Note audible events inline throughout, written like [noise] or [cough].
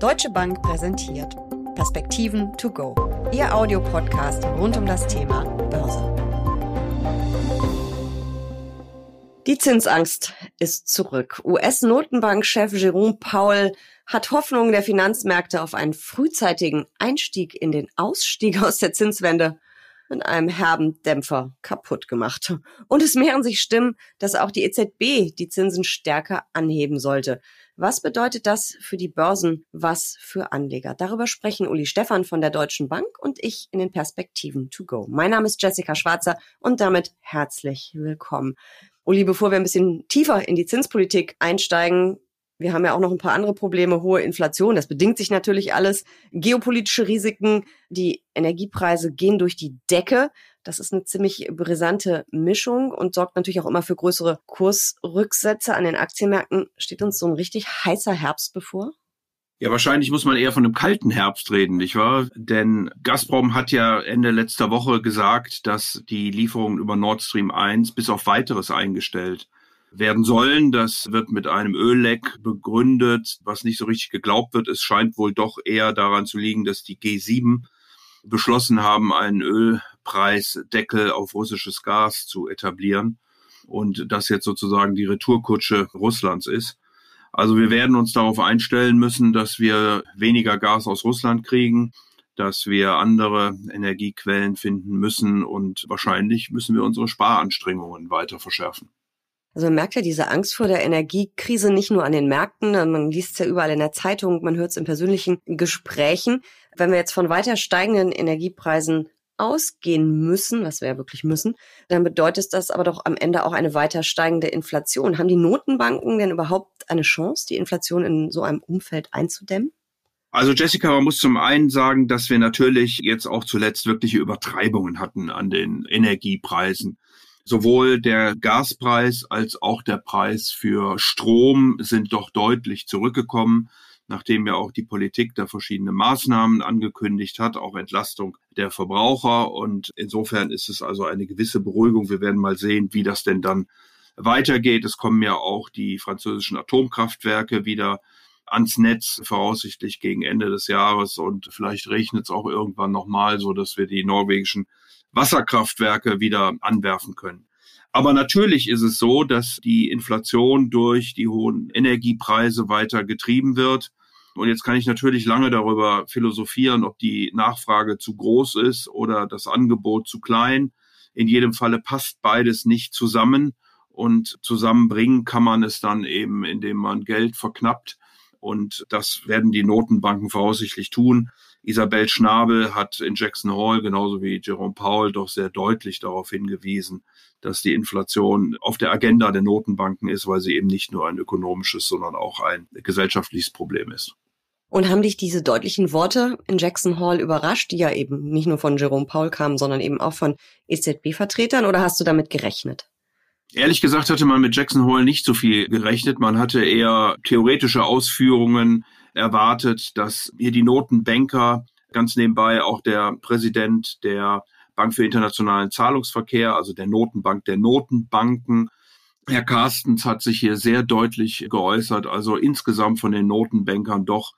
Deutsche Bank präsentiert Perspektiven to go, Ihr Audiopodcast rund um das Thema Börse. Die Zinsangst ist zurück. US-Notenbankchef Jerome Powell hat Hoffnungen der Finanzmärkte auf einen frühzeitigen Einstieg in den Ausstieg aus der Zinswende mit einem herben Dämpfer kaputt gemacht. Und es mehren sich Stimmen, dass auch die EZB die Zinsen stärker anheben sollte. Was bedeutet das für die Börsen, was für Anleger? Darüber sprechen Uli Stefan von der Deutschen Bank und ich in den Perspektiven to go. Mein Name ist Jessica Schwarzer und damit herzlich willkommen. Uli, bevor wir ein bisschen tiefer in die Zinspolitik einsteigen, wir haben ja auch noch ein paar andere Probleme, hohe Inflation, das bedingt sich natürlich alles, geopolitische Risiken, die Energiepreise gehen durch die Decke. Das ist eine ziemlich brisante Mischung und sorgt natürlich auch immer für größere Kursrücksätze an den Aktienmärkten. Steht uns so ein richtig heißer Herbst bevor? Ja, wahrscheinlich muss man eher von einem kalten Herbst reden, nicht wahr? Denn Gazprom hat ja Ende letzter Woche gesagt, dass die Lieferungen über Nord Stream 1 bis auf weiteres eingestellt werden sollen. Das wird mit einem Ölleck begründet, was nicht so richtig geglaubt wird. Es scheint wohl doch eher daran zu liegen, dass die G7 beschlossen haben, einen Ölpreisdeckel auf russisches Gas zu etablieren und das jetzt sozusagen die Retourkutsche Russlands ist. Also wir werden uns darauf einstellen müssen, dass wir weniger Gas aus Russland kriegen, dass wir andere Energiequellen finden müssen und wahrscheinlich müssen wir unsere Sparanstrengungen weiter verschärfen. Also man merkt ja diese Angst vor der Energiekrise nicht nur an den Märkten, man liest es ja überall in der Zeitung, man hört es in persönlichen Gesprächen. Wenn wir jetzt von weiter steigenden Energiepreisen ausgehen müssen, was wir ja wirklich müssen, dann bedeutet das aber doch am Ende auch eine weiter steigende Inflation. Haben die Notenbanken denn überhaupt eine Chance, die Inflation in so einem Umfeld einzudämmen? Also Jessica, man muss zum einen sagen, dass wir natürlich jetzt auch zuletzt wirkliche Übertreibungen hatten an den Energiepreisen. Sowohl der Gaspreis als auch der Preis für Strom sind doch deutlich zurückgekommen, nachdem ja auch die Politik da verschiedene Maßnahmen angekündigt hat, auch Entlastung der Verbraucher. Und insofern ist es also eine gewisse Beruhigung. Wir werden mal sehen, wie das denn dann weitergeht. Es kommen ja auch die französischen Atomkraftwerke wieder ans Netz, voraussichtlich gegen Ende des Jahres. Und vielleicht regnet es auch irgendwann nochmal, so dass wir die norwegischen Wasserkraftwerke wieder anwerfen können. Aber natürlich ist es so, dass die Inflation durch die hohen Energiepreise weiter getrieben wird. Und jetzt kann ich natürlich lange darüber philosophieren, ob die Nachfrage zu groß ist oder das Angebot zu klein. In jedem Falle passt beides nicht zusammen. Und zusammenbringen kann man es dann eben, indem man Geld verknappt. Und das werden die Notenbanken voraussichtlich tun. Isabel Schnabel hat in Jackson Hall genauso wie Jerome Powell doch sehr deutlich darauf hingewiesen, dass die Inflation auf der Agenda der Notenbanken ist, weil sie eben nicht nur ein ökonomisches, sondern auch ein gesellschaftliches Problem ist. Und haben dich diese deutlichen Worte in Jackson Hall überrascht, die ja eben nicht nur von Jerome Powell kamen, sondern eben auch von EZB-Vertretern, oder hast du damit gerechnet? Ehrlich gesagt hatte man mit Jackson Hole nicht so viel gerechnet. Man hatte eher theoretische Ausführungen erwartet, dass hier die Notenbanker, ganz nebenbei auch der Präsident der Bank für internationalen Zahlungsverkehr, also der Notenbank der Notenbanken, Herr Carstens hat sich hier sehr deutlich geäußert, also insgesamt von den Notenbankern doch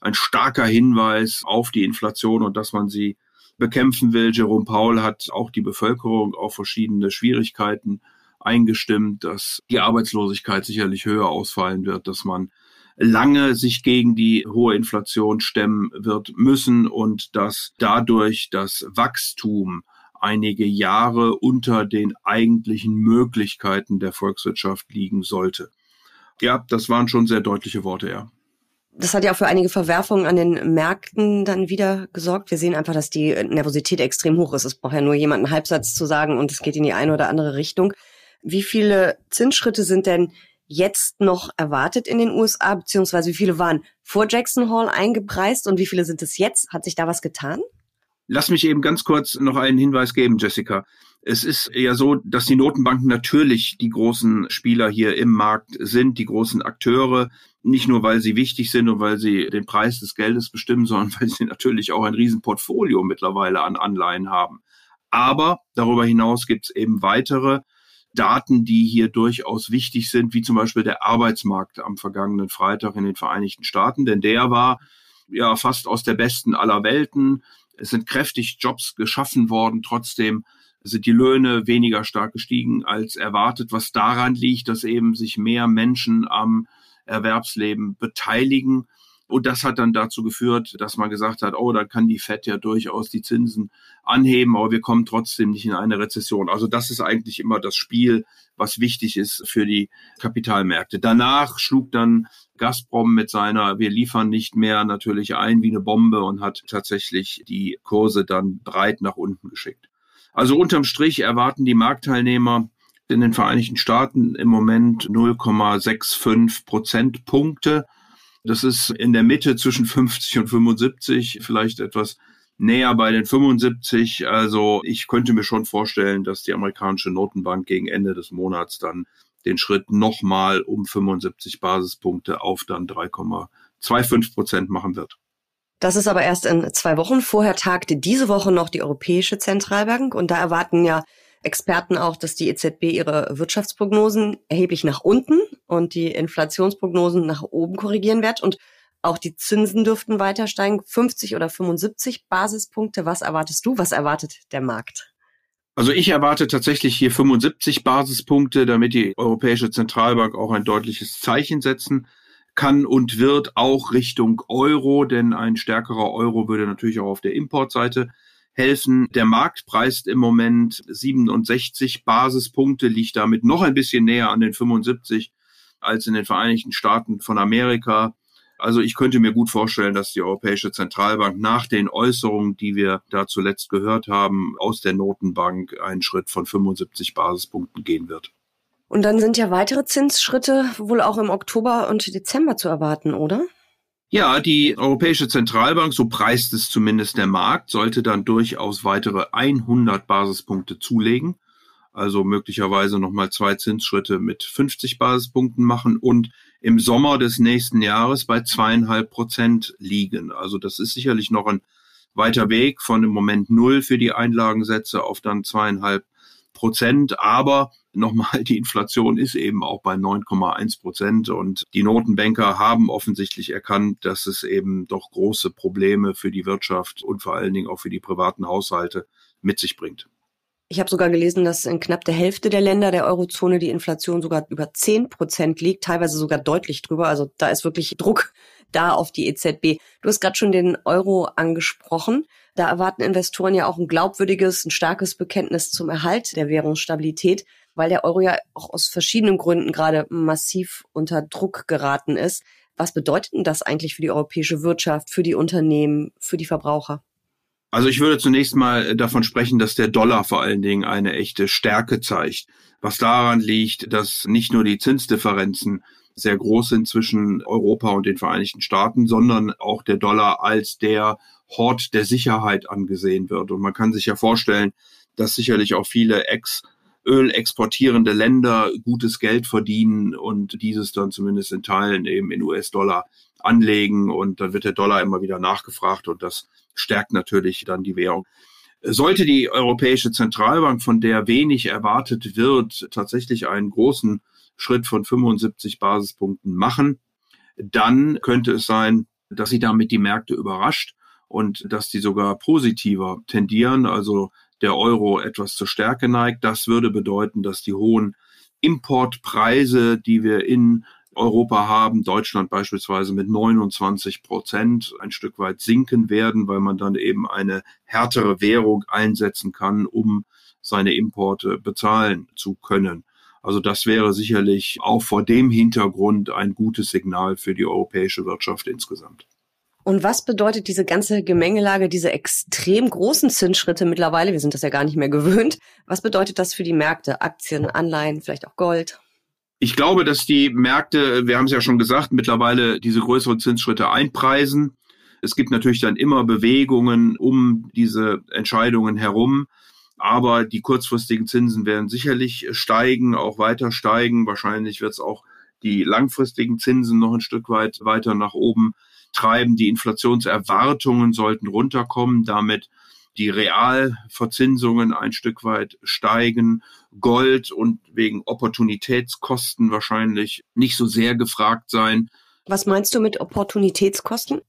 ein starker Hinweis auf die Inflation und dass man sie bekämpfen will. Jerome Paul hat auch die Bevölkerung auf verschiedene Schwierigkeiten eingestimmt, dass die Arbeitslosigkeit sicherlich höher ausfallen wird, dass man lange sich gegen die hohe Inflation stemmen wird müssen und dass dadurch das Wachstum einige Jahre unter den eigentlichen Möglichkeiten der Volkswirtschaft liegen sollte. Ja, das waren schon sehr deutliche Worte, ja. Das hat ja auch für einige Verwerfungen an den Märkten dann wieder gesorgt. Wir sehen einfach, dass die Nervosität extrem hoch ist. Es braucht ja nur jemand einen Halbsatz zu sagen und es geht in die eine oder andere Richtung. Wie viele Zinsschritte sind denn jetzt noch erwartet in den USA, beziehungsweise wie viele waren vor Jackson Hall eingepreist und wie viele sind es jetzt? Hat sich da was getan? Lass mich eben ganz kurz noch einen Hinweis geben, Jessica. Es ist ja so, dass die Notenbanken natürlich die großen Spieler hier im Markt sind, die großen Akteure, nicht nur weil sie wichtig sind und weil sie den Preis des Geldes bestimmen, sondern weil sie natürlich auch ein Riesenportfolio mittlerweile an Anleihen haben. Aber darüber hinaus gibt es eben weitere Daten, die hier durchaus wichtig sind, wie zum Beispiel der Arbeitsmarkt am vergangenen Freitag in den Vereinigten Staaten, denn der war ja fast aus der besten aller Welten. Es sind kräftig Jobs geschaffen worden. Trotzdem sind die Löhne weniger stark gestiegen als erwartet, was daran liegt, dass eben sich mehr Menschen am Erwerbsleben beteiligen. Und das hat dann dazu geführt, dass man gesagt hat, oh, da kann die FED ja durchaus die Zinsen anheben, aber wir kommen trotzdem nicht in eine Rezession. Also das ist eigentlich immer das Spiel, was wichtig ist für die Kapitalmärkte. Danach schlug dann Gazprom mit seiner Wir liefern nicht mehr natürlich ein wie eine Bombe und hat tatsächlich die Kurse dann breit nach unten geschickt. Also unterm Strich erwarten die Marktteilnehmer in den Vereinigten Staaten im Moment 0,65 Prozentpunkte. Das ist in der Mitte zwischen 50 und 75, vielleicht etwas näher bei den 75. Also ich könnte mir schon vorstellen, dass die amerikanische Notenbank gegen Ende des Monats dann den Schritt nochmal um 75 Basispunkte auf dann 3,25 Prozent machen wird. Das ist aber erst in zwei Wochen. Vorher tagte diese Woche noch die Europäische Zentralbank und da erwarten ja Experten auch, dass die EZB ihre Wirtschaftsprognosen erheblich nach unten und die Inflationsprognosen nach oben korrigieren wird und auch die Zinsen dürften weiter steigen, 50 oder 75 Basispunkte. Was erwartest du? Was erwartet der Markt? Also ich erwarte tatsächlich hier 75 Basispunkte, damit die Europäische Zentralbank auch ein deutliches Zeichen setzen kann und wird auch Richtung Euro, denn ein stärkerer Euro würde natürlich auch auf der Importseite helfen. Der Markt preist im Moment 67 Basispunkte, liegt damit noch ein bisschen näher an den 75 als in den Vereinigten Staaten von Amerika. Also ich könnte mir gut vorstellen, dass die Europäische Zentralbank nach den Äußerungen, die wir da zuletzt gehört haben, aus der Notenbank einen Schritt von 75 Basispunkten gehen wird. Und dann sind ja weitere Zinsschritte wohl auch im Oktober und Dezember zu erwarten, oder? Ja, die Europäische Zentralbank, so preist es zumindest der Markt, sollte dann durchaus weitere 100 Basispunkte zulegen. Also möglicherweise nochmal zwei Zinsschritte mit 50 Basispunkten machen und im Sommer des nächsten Jahres bei zweieinhalb Prozent liegen. Also das ist sicherlich noch ein weiter Weg von im Moment null für die Einlagensätze auf dann zweieinhalb Prozent. Aber nochmal, die Inflation ist eben auch bei 9,1 Prozent und die Notenbanker haben offensichtlich erkannt, dass es eben doch große Probleme für die Wirtschaft und vor allen Dingen auch für die privaten Haushalte mit sich bringt. Ich habe sogar gelesen, dass in knapp der Hälfte der Länder der Eurozone die Inflation sogar über 10 Prozent liegt, teilweise sogar deutlich drüber. Also da ist wirklich Druck da auf die EZB. Du hast gerade schon den Euro angesprochen. Da erwarten Investoren ja auch ein glaubwürdiges, ein starkes Bekenntnis zum Erhalt der Währungsstabilität, weil der Euro ja auch aus verschiedenen Gründen gerade massiv unter Druck geraten ist. Was bedeutet denn das eigentlich für die europäische Wirtschaft, für die Unternehmen, für die Verbraucher? Also ich würde zunächst mal davon sprechen, dass der Dollar vor allen Dingen eine echte Stärke zeigt, was daran liegt, dass nicht nur die Zinsdifferenzen sehr groß sind zwischen Europa und den Vereinigten Staaten, sondern auch der Dollar als der Hort der Sicherheit angesehen wird. Und man kann sich ja vorstellen, dass sicherlich auch viele Ex- Öl exportierende Länder gutes Geld verdienen und dieses dann zumindest in Teilen eben in US-Dollar anlegen und dann wird der Dollar immer wieder nachgefragt und das stärkt natürlich dann die Währung. Sollte die Europäische Zentralbank, von der wenig erwartet wird, tatsächlich einen großen Schritt von 75 Basispunkten machen, dann könnte es sein, dass sie damit die Märkte überrascht und dass die sogar positiver tendieren, also der Euro etwas zur Stärke neigt. Das würde bedeuten, dass die hohen Importpreise, die wir in Europa haben, Deutschland beispielsweise mit 29 Prozent ein Stück weit sinken werden, weil man dann eben eine härtere Währung einsetzen kann, um seine Importe bezahlen zu können. Also das wäre sicherlich auch vor dem Hintergrund ein gutes Signal für die europäische Wirtschaft insgesamt. Und was bedeutet diese ganze Gemengelage, diese extrem großen Zinsschritte mittlerweile? Wir sind das ja gar nicht mehr gewöhnt. Was bedeutet das für die Märkte? Aktien, Anleihen, vielleicht auch Gold? Ich glaube, dass die Märkte, wir haben es ja schon gesagt, mittlerweile diese größeren Zinsschritte einpreisen. Es gibt natürlich dann immer Bewegungen um diese Entscheidungen herum. Aber die kurzfristigen Zinsen werden sicherlich steigen, auch weiter steigen. Wahrscheinlich wird es auch die langfristigen Zinsen noch ein Stück weit weiter nach oben treiben. Die Inflationserwartungen sollten runterkommen, damit die Realverzinsungen ein Stück weit steigen. Gold und wegen Opportunitätskosten wahrscheinlich nicht so sehr gefragt sein. Was meinst du mit Opportunitätskosten?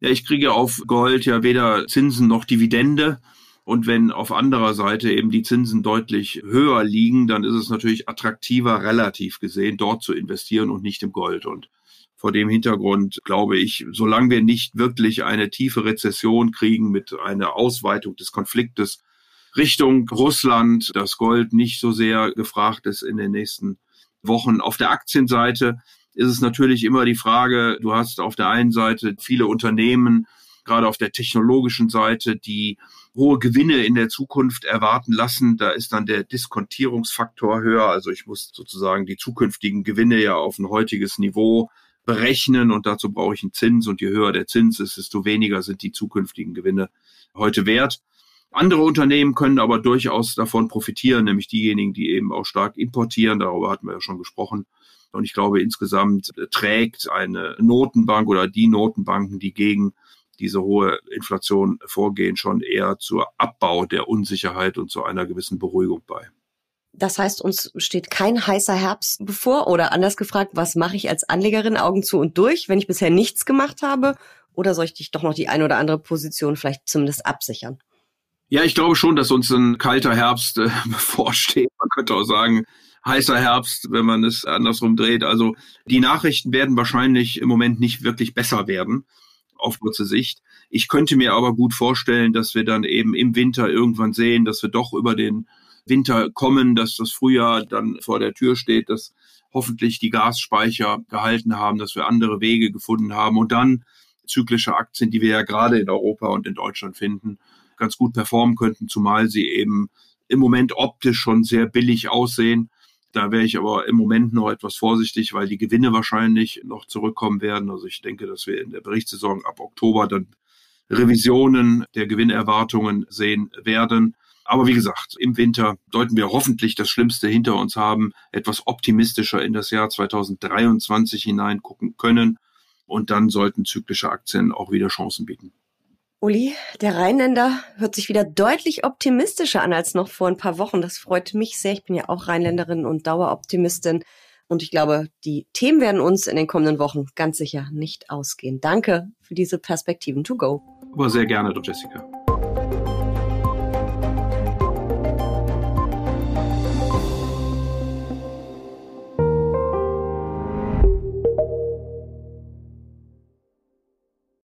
Ja, ich kriege auf Gold ja weder Zinsen noch Dividende. Und wenn auf anderer Seite eben die Zinsen deutlich höher liegen, dann ist es natürlich attraktiver, relativ gesehen, dort zu investieren und nicht im Gold. Und vor dem Hintergrund glaube ich, solange wir nicht wirklich eine tiefe Rezession kriegen mit einer Ausweitung des Konfliktes Richtung Russland, das Gold nicht so sehr gefragt ist in den nächsten Wochen. Auf der Aktienseite ist es natürlich immer die Frage, du hast auf der einen Seite viele Unternehmen, gerade auf der technologischen Seite, die hohe Gewinne in der Zukunft erwarten lassen. Da ist dann der Diskontierungsfaktor höher. Also ich muss sozusagen die zukünftigen Gewinne ja auf ein heutiges Niveau berechnen und dazu brauche ich einen Zins und je höher der Zins ist, desto weniger sind die zukünftigen Gewinne heute wert. Andere Unternehmen können aber durchaus davon profitieren, nämlich diejenigen, die eben auch stark importieren. Darüber hatten wir ja schon gesprochen. Und ich glaube, insgesamt trägt eine Notenbank oder die Notenbanken, die gegen diese hohe Inflation vorgehen, schon eher zur Abbau der Unsicherheit und zu einer gewissen Beruhigung bei. Das heißt, uns steht kein heißer Herbst bevor oder anders gefragt, was mache ich als Anlegerin Augen zu und durch, wenn ich bisher nichts gemacht habe? Oder soll ich dich doch noch die eine oder andere Position vielleicht zumindest absichern? Ja, ich glaube schon, dass uns ein kalter Herbst äh, [laughs] bevorsteht. Man könnte auch sagen, heißer Herbst, wenn man es andersrum dreht. Also die Nachrichten werden wahrscheinlich im Moment nicht wirklich besser werden auf kurze Sicht. Ich könnte mir aber gut vorstellen, dass wir dann eben im Winter irgendwann sehen, dass wir doch über den Winter kommen, dass das Frühjahr dann vor der Tür steht, dass hoffentlich die Gasspeicher gehalten haben, dass wir andere Wege gefunden haben und dann zyklische Aktien, die wir ja gerade in Europa und in Deutschland finden, ganz gut performen könnten, zumal sie eben im Moment optisch schon sehr billig aussehen. Da wäre ich aber im Moment noch etwas vorsichtig, weil die Gewinne wahrscheinlich noch zurückkommen werden. Also ich denke, dass wir in der Berichtssaison ab Oktober dann Revisionen der Gewinnerwartungen sehen werden. Aber wie gesagt, im Winter sollten wir hoffentlich das Schlimmste hinter uns haben, etwas optimistischer in das Jahr 2023 hineingucken können. Und dann sollten zyklische Aktien auch wieder Chancen bieten. Uli, der Rheinländer hört sich wieder deutlich optimistischer an als noch vor ein paar Wochen. Das freut mich sehr. Ich bin ja auch Rheinländerin und Daueroptimistin. Und ich glaube, die Themen werden uns in den kommenden Wochen ganz sicher nicht ausgehen. Danke für diese Perspektiven to go. Aber sehr gerne, Jessica.